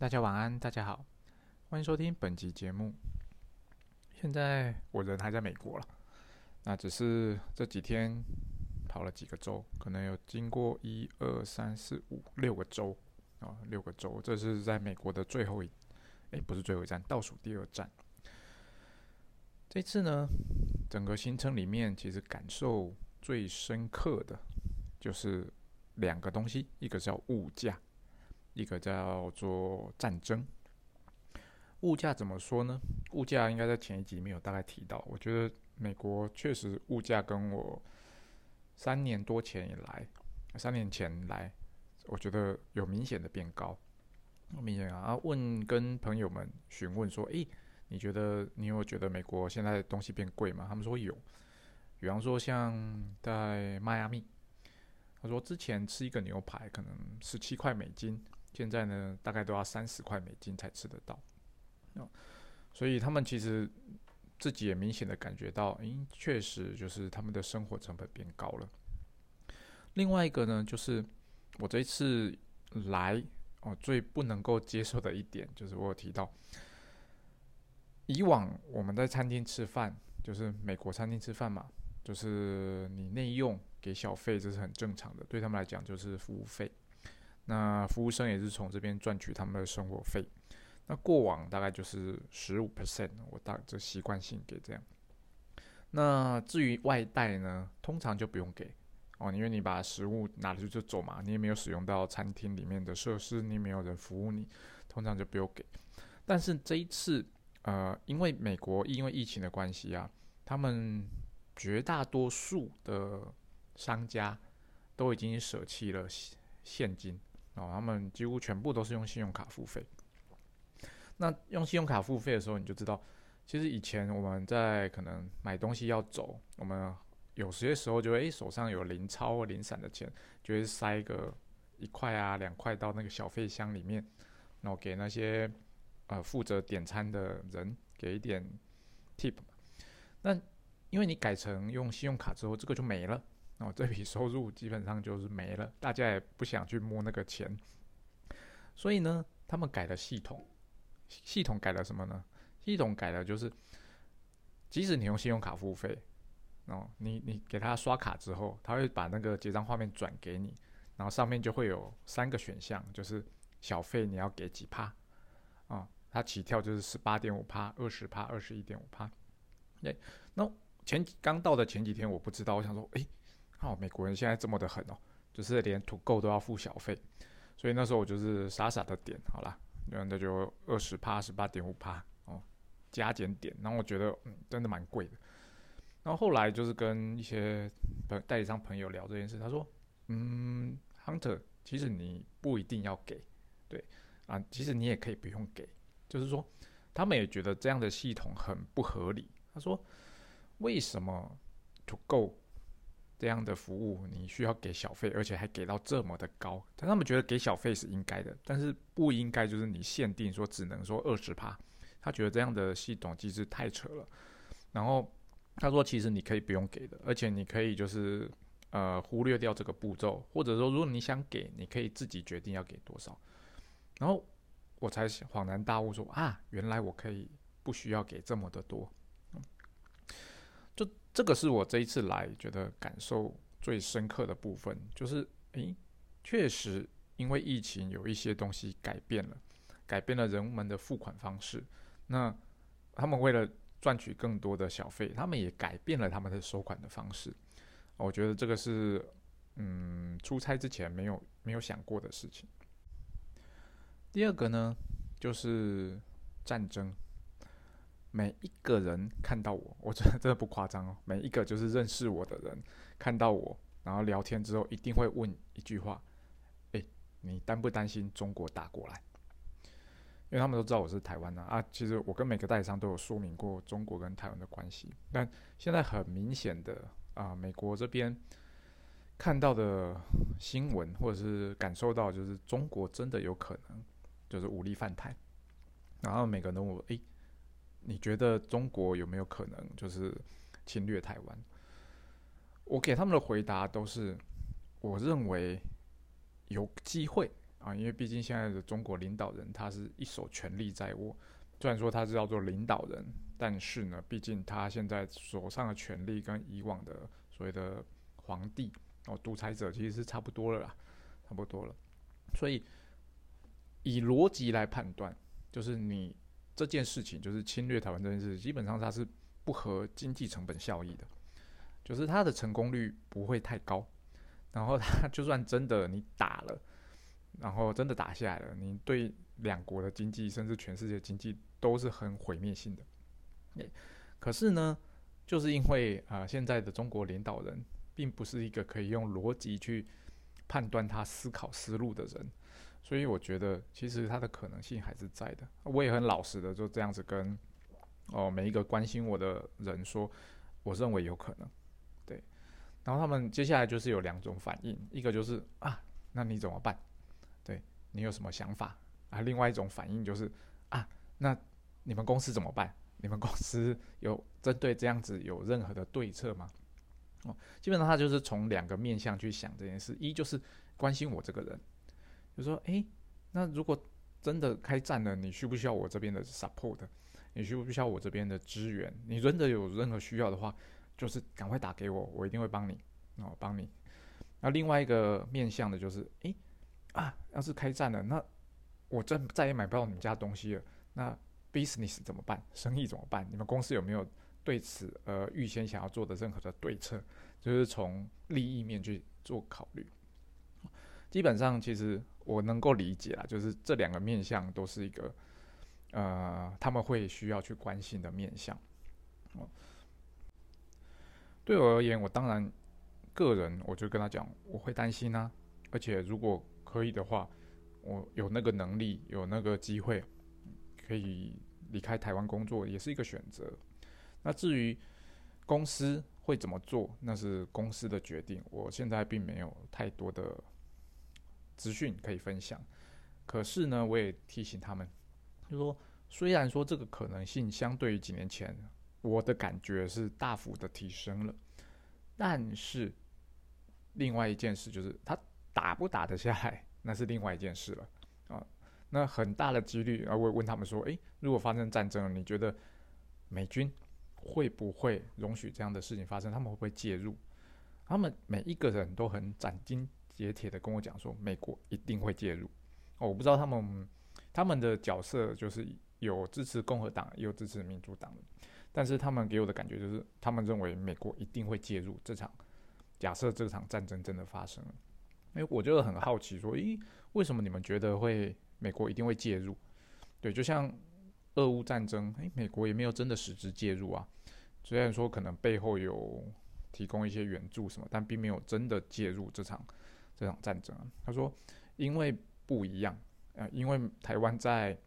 大家晚安，大家好，欢迎收听本集节目。现在我人还在美国了，那只是这几天跑了几个州，可能有经过一二三四五六个州啊，六个州。这是在美国的最后一，哎，不是最后一站，倒数第二站。这次呢，整个行程里面，其实感受最深刻的就是两个东西，一个叫物价。一个叫做战争，物价怎么说呢？物价应该在前一集没有大概提到。我觉得美国确实物价跟我三年多前以来，三年前来，我觉得有明显的变高。明显啊，问跟朋友们询问说：“诶，你觉得你有觉得美国现在东西变贵吗？”他们说有。比方说像在迈阿密，他说之前吃一个牛排可能十七块美金。现在呢，大概都要三十块美金才吃得到，哦，所以他们其实自己也明显的感觉到，诶，确实就是他们的生活成本变高了。另外一个呢，就是我这一次来哦，最不能够接受的一点，就是我有提到，以往我们在餐厅吃饭，就是美国餐厅吃饭嘛，就是你内用给小费，这是很正常的，对他们来讲就是服务费。那服务生也是从这边赚取他们的生活费。那过往大概就是十五 percent，我大这习惯性给这样。那至于外带呢，通常就不用给哦，因为你把食物拿出去就走嘛，你也没有使用到餐厅里面的设施，你没有人服务你，通常就不用给。但是这一次，呃，因为美国因为疫情的关系啊，他们绝大多数的商家都已经舍弃了现金。哦，他们几乎全部都是用信用卡付费。那用信用卡付费的时候，你就知道，其实以前我们在可能买东西要走，我们有些时候就会手上有零钞或零散的钱，就会塞个一块啊两块到那个小费箱里面，然后给那些呃负责点餐的人给一点 tip。那因为你改成用信用卡之后，这个就没了。哦，这笔收入基本上就是没了，大家也不想去摸那个钱，所以呢，他们改了系统，系统改了什么呢？系统改了就是，即使你用信用卡付费，哦，你你给他刷卡之后，他会把那个结账画面转给你，然后上面就会有三个选项，就是小费你要给几趴，啊，它起跳就是十八点五趴、二十趴、二十一点五趴。那前刚到的前几天我不知道，我想说，诶。哦，美国人现在这么的狠哦，就是连土购都要付小费，所以那时候我就是傻傻的点好了，那就二十趴十八点五趴哦，加减点，然后我觉得嗯真的蛮贵的，然后后来就是跟一些代代理商朋友聊这件事，他说嗯，Hunter，其实你不一定要给，对啊，其实你也可以不用给，就是说他们也觉得这样的系统很不合理，他说为什么土购？这样的服务你需要给小费，而且还给到这么的高，但他们觉得给小费是应该的，但是不应该就是你限定说只能说二十趴，他觉得这样的系统机制太扯了。然后他说其实你可以不用给的，而且你可以就是呃忽略掉这个步骤，或者说如果你想给，你可以自己决定要给多少。然后我才恍然大悟说啊，原来我可以不需要给这么的多。这个是我这一次来觉得感受最深刻的部分，就是诶，确实因为疫情有一些东西改变了，改变了人们的付款方式。那他们为了赚取更多的小费，他们也改变了他们的收款的方式。我觉得这个是嗯，出差之前没有没有想过的事情。第二个呢，就是战争。每一个人看到我，我真的真的不夸张哦。每一个就是认识我的人看到我，然后聊天之后，一定会问一句话：“诶，你担不担心中国打过来？”因为他们都知道我是台湾的啊。其实我跟每个代理商都有说明过中国跟台湾的关系，但现在很明显的啊，美国这边看到的新闻或者是感受到，就是中国真的有可能就是武力犯台，然后每个人都问：“诶。”你觉得中国有没有可能就是侵略台湾？我给他们的回答都是，我认为有机会，啊，因为毕竟现在的中国领导人他是一手权力在握，虽然说他是叫做领导人，但是呢，毕竟他现在手上的权力跟以往的所谓的皇帝哦独裁者其实是差不多了啦，差不多了。所以以逻辑来判断，就是你这件事情，就是侵略台湾这件事，基本上它是不合经济成本效益的，就是它的成功率不会太高。然后他就算真的你打了，然后真的打下来了，你对两国的经济甚至全世界经济都是很毁灭性的。可是呢，就是因为啊，现在的中国领导人并不是一个可以用逻辑去判断他思考思路的人，所以我觉得其实他的可能性还是在的。我也很老实的就这样子跟哦每一个关心我的人说，我认为有可能。对然后他们接下来就是有两种反应，一个就是啊，那你怎么办？对你有什么想法啊？另外一种反应就是啊，那你们公司怎么办？你们公司有针对这样子有任何的对策吗？哦，基本上他就是从两个面向去想这件事，一就是关心我这个人，就说诶，那如果真的开战了，你需不需要我这边的 support？你需不需要我这边的支援？你真的有任何需要的话？就是赶快打给我，我一定会帮你哦，帮你。那另外一个面向的就是，诶，啊，要是开战了，那我真再也买不到你们家东西了，那 business 怎么办？生意怎么办？你们公司有没有对此呃预先想要做的任何的对策？就是从利益面去做考虑。基本上，其实我能够理解啦，就是这两个面向都是一个呃他们会需要去关心的面向哦。对我而言，我当然个人，我就跟他讲，我会担心啊。而且如果可以的话，我有那个能力，有那个机会，可以离开台湾工作，也是一个选择。那至于公司会怎么做，那是公司的决定。我现在并没有太多的资讯可以分享。可是呢，我也提醒他们，就说虽然说这个可能性相对于几年前。我的感觉是大幅的提升了，但是另外一件事就是他打不打得下来，那是另外一件事了啊。那很大的几率啊，我问他们说：“诶，如果发生战争，你觉得美军会不会容许这样的事情发生？他们会不会介入？”他们每一个人都很斩钉铁铁的跟我讲说：“美国一定会介入。”，我不知道他们他们的角色就是有支持共和党，也有支持民主党。但是他们给我的感觉就是，他们认为美国一定会介入这场。假设这场战争真的发生了，哎，我就很好奇，说，诶，为什么你们觉得会美国一定会介入？对，就像俄乌战争，诶，美国也没有真的实质介入啊。虽然说可能背后有提供一些援助什么，但并没有真的介入这场这场战争。他说，因为不一样，呃，因为台湾在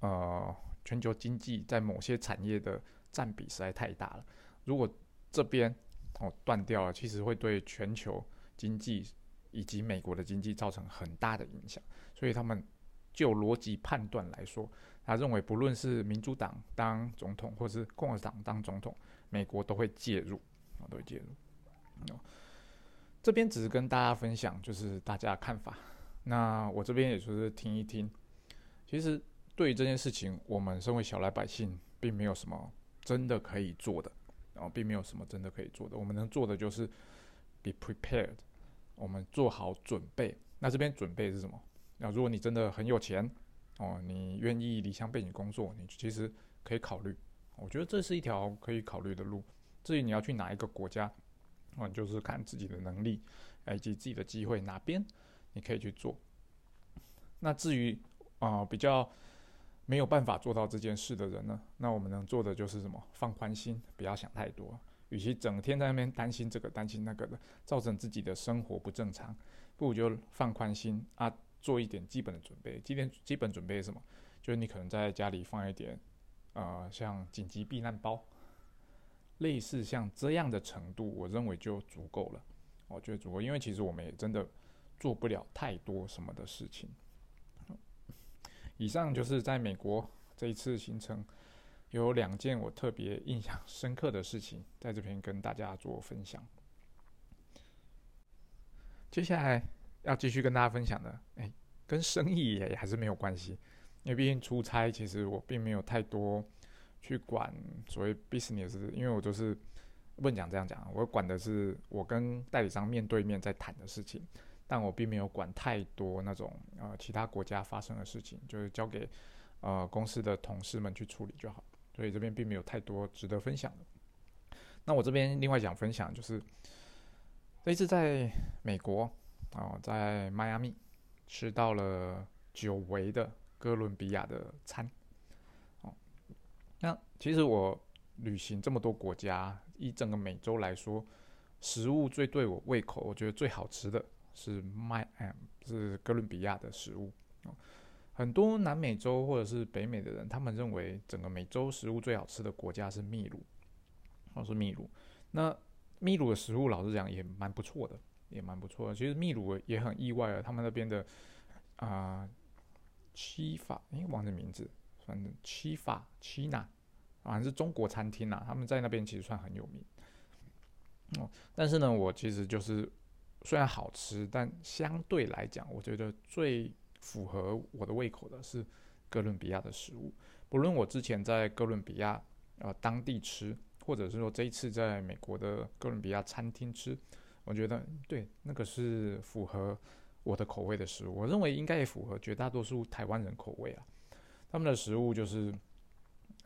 呃全球经济在某些产业的。占比实在太大了。如果这边哦断掉了，其实会对全球经济以及美国的经济造成很大的影响。所以他们就逻辑判断来说，他认为不论是民主党当总统，或是共和党当总统，美国都会介入啊，都会介入。这边只是跟大家分享，就是大家的看法。那我这边也就是听一听。其实对于这件事情，我们身为小老百姓，并没有什么。真的可以做的，然后并没有什么真的可以做的。我们能做的就是 be prepared，我们做好准备。那这边准备是什么？那如果你真的很有钱，哦，你愿意离乡背井工作，你其实可以考虑。我觉得这是一条可以考虑的路。至于你要去哪一个国家，哦，就是看自己的能力以及自己的机会，哪边你可以去做。那至于啊，比较。没有办法做到这件事的人呢？那我们能做的就是什么？放宽心，不要想太多。与其整天在那边担心这个担心那个的，造成自己的生活不正常，不如就放宽心啊，做一点基本的准备。基本基本准备是什么？就是你可能在家里放一点，呃，像紧急避难包，类似像这样的程度，我认为就足够了。我觉得足够，因为其实我们也真的做不了太多什么的事情。以上就是在美国这一次行程有两件我特别印象深刻的事情，在这边跟大家做分享。接下来要继续跟大家分享的，哎，跟生意也还是没有关系，因为毕竟出差，其实我并没有太多去管所谓 business，因为我就是问讲这样讲，我管的是我跟代理商面对面在谈的事情，但我并没有管太多那种呃其他国家发生的事情，就是交给呃公司的同事们去处理就好，所以这边并没有太多值得分享的。那我这边另外想分享就是，这一次在美国哦，在迈阿密吃到了久违的哥伦比亚的餐。那其实我旅行这么多国家，一整个美洲来说，食物最对我胃口，我觉得最好吃的是麦，哎，是哥伦比亚的食物。很多南美洲或者是北美的人，他们认为整个美洲食物最好吃的国家是秘鲁。哦，是秘鲁。那秘鲁的食物，老实讲也蛮不错的，也蛮不错的。其实秘鲁也很意外了，他们那边的啊，七法，哎，忘记名字，反正七法七纳，好像是中国餐厅呐。他们在那边其实算很有名。哦，但是呢，我其实就是虽然好吃，但相对来讲，我觉得最符合我的胃口的是哥伦比亚的食物。不论我之前在哥伦比亚呃当地吃。或者是说这一次在美国的哥伦比亚餐厅吃，我觉得对那个是符合我的口味的食物。我认为应该也符合绝大多数台湾人口味啊。他们的食物就是，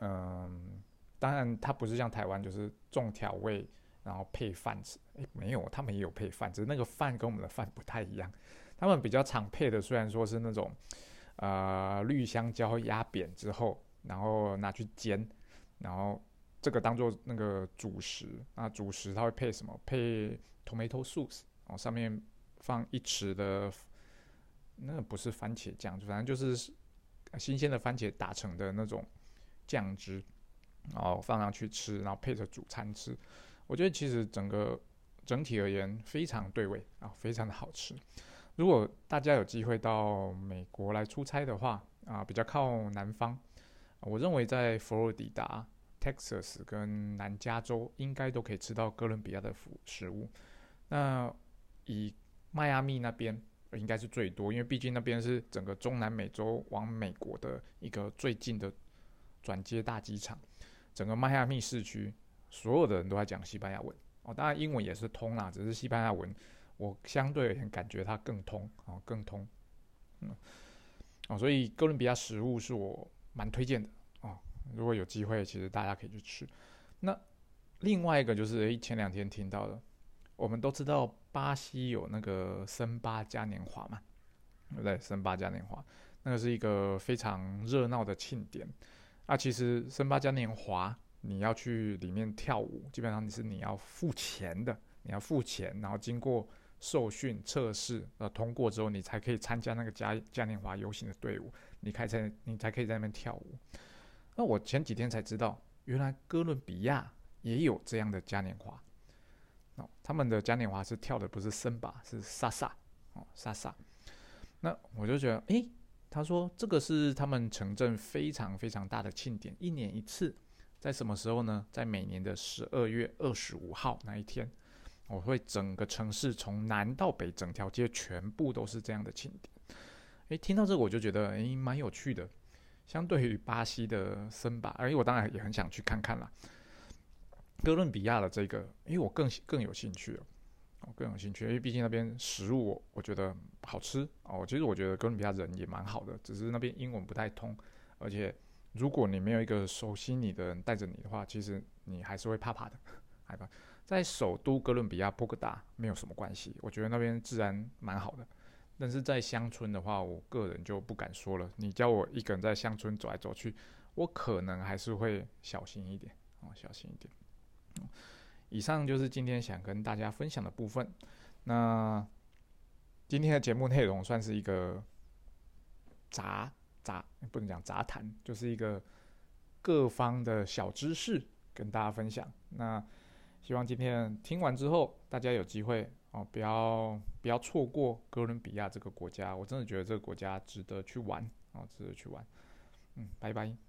嗯，当然它不是像台湾就是重调味，然后配饭吃。诶，没有，他们也有配饭，只是那个饭跟我们的饭不太一样。他们比较常配的虽然说是那种，呃，绿香蕉压扁之后，然后拿去煎，然后。这个当做那个主食那，主食它会配什么？配 tomato sauce，哦，上面放一匙的，那不是番茄酱，反正就是新鲜的番茄打成的那种酱汁，然后放上去吃，然后配着主餐吃。我觉得其实整个整体而言非常对味啊，非常的好吃。如果大家有机会到美国来出差的话啊，比较靠南方，我认为在佛罗里达。Texas 跟南加州应该都可以吃到哥伦比亚的食食物。那以迈阿密那边应该是最多，因为毕竟那边是整个中南美洲往美国的一个最近的转接大机场。整个迈阿密市区所有的人都在讲西班牙文哦，当然英文也是通啦，只是西班牙文我相对而言感觉它更通哦，更通。嗯，哦，所以哥伦比亚食物是我蛮推荐的哦。如果有机会，其实大家可以去吃。那另外一个就是，诶，前两天听到的，我们都知道巴西有那个森巴嘉年华嘛，对不对？森巴嘉年华，那个是一个非常热闹的庆典。啊，其实森巴嘉年华你要去里面跳舞，基本上你是你要付钱的，你要付钱，然后经过受训测试，呃，通过之后，你才可以参加那个嘉嘉年华游行的队伍，你开才你才可以在那边跳舞。那我前几天才知道，原来哥伦比亚也有这样的嘉年华。他们的嘉年华是跳的不是森巴，是萨萨。哦，萨萨。那我就觉得，诶，他说这个是他们城镇非常非常大的庆典，一年一次，在什么时候呢？在每年的十二月二十五号那一天，我会整个城市从南到北，整条街全部都是这样的庆典。诶，听到这个我就觉得，诶，蛮有趣的。相对于巴西的森巴，而且我当然也很想去看看啦。哥伦比亚的这个，因为我更更有兴趣了，我更有兴趣，因为毕竟那边食物我觉得好吃哦。其实我觉得哥伦比亚人也蛮好的，只是那边英文不太通，而且如果你没有一个熟悉你的人带着你的话，其实你还是会怕怕的，害怕。在首都哥伦比亚波哥达没有什么关系，我觉得那边自然蛮好的。但是在乡村的话，我个人就不敢说了。你叫我一个人在乡村走来走去，我可能还是会小心一点哦，小心一点。以上就是今天想跟大家分享的部分。那今天的节目内容算是一个杂杂，不能讲杂谈，就是一个各方的小知识跟大家分享。那希望今天听完之后，大家有机会。哦，不要不要错过哥伦比亚这个国家，我真的觉得这个国家值得去玩，哦，值得去玩。嗯，拜拜。